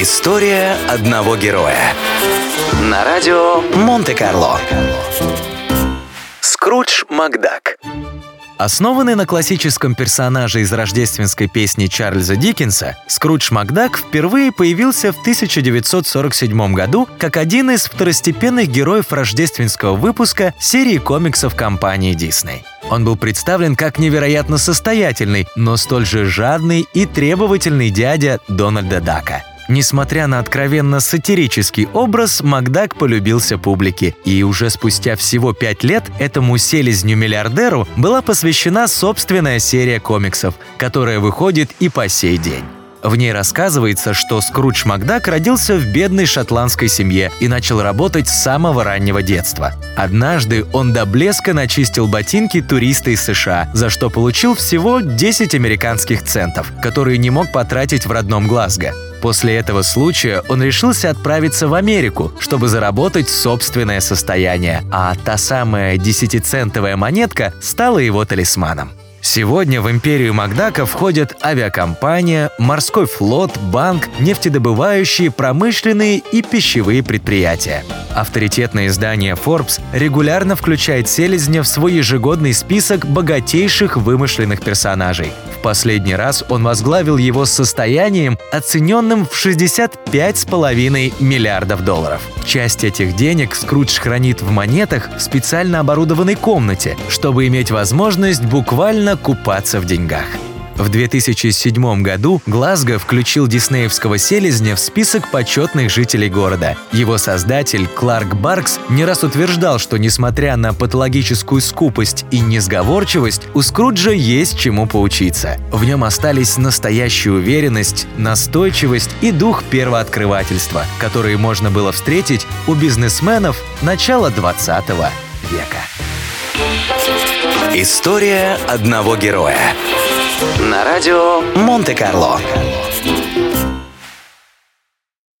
История одного героя. На радио Монте-Карло. Скрудж Макдак. Основанный на классическом персонаже из рождественской песни Чарльза Диккенса, Скрудж Макдак впервые появился в 1947 году как один из второстепенных героев рождественского выпуска серии комиксов компании Disney. Он был представлен как невероятно состоятельный, но столь же жадный и требовательный дядя Дональда Дака – Несмотря на откровенно сатирический образ, Макдак полюбился публике, и уже спустя всего пять лет этому селезню-миллиардеру была посвящена собственная серия комиксов, которая выходит и по сей день. В ней рассказывается, что Скрудж Макдак родился в бедной шотландской семье и начал работать с самого раннего детства. Однажды он до блеска начистил ботинки туриста из США, за что получил всего 10 американских центов, которые не мог потратить в родном Глазго. После этого случая он решился отправиться в Америку, чтобы заработать собственное состояние, а та самая десятицентовая монетка стала его талисманом. Сегодня в империю Макдака входят авиакомпания, морской флот, банк, нефтедобывающие, промышленные и пищевые предприятия. Авторитетное издание Forbes регулярно включает Селезня в свой ежегодный список богатейших вымышленных персонажей. В последний раз он возглавил его состоянием, оцененным в 65,5 миллиардов долларов. Часть этих денег Скрудж хранит в монетах в специально оборудованной комнате, чтобы иметь возможность буквально купаться в деньгах. В 2007 году Глазго включил диснеевского селезня в список почетных жителей города. Его создатель Кларк Баркс не раз утверждал, что несмотря на патологическую скупость и несговорчивость, у Скруджа есть чему поучиться. В нем остались настоящая уверенность, настойчивость и дух первооткрывательства, которые можно было встретить у бизнесменов начала 20 века. История одного героя. На радио Монте-Карло.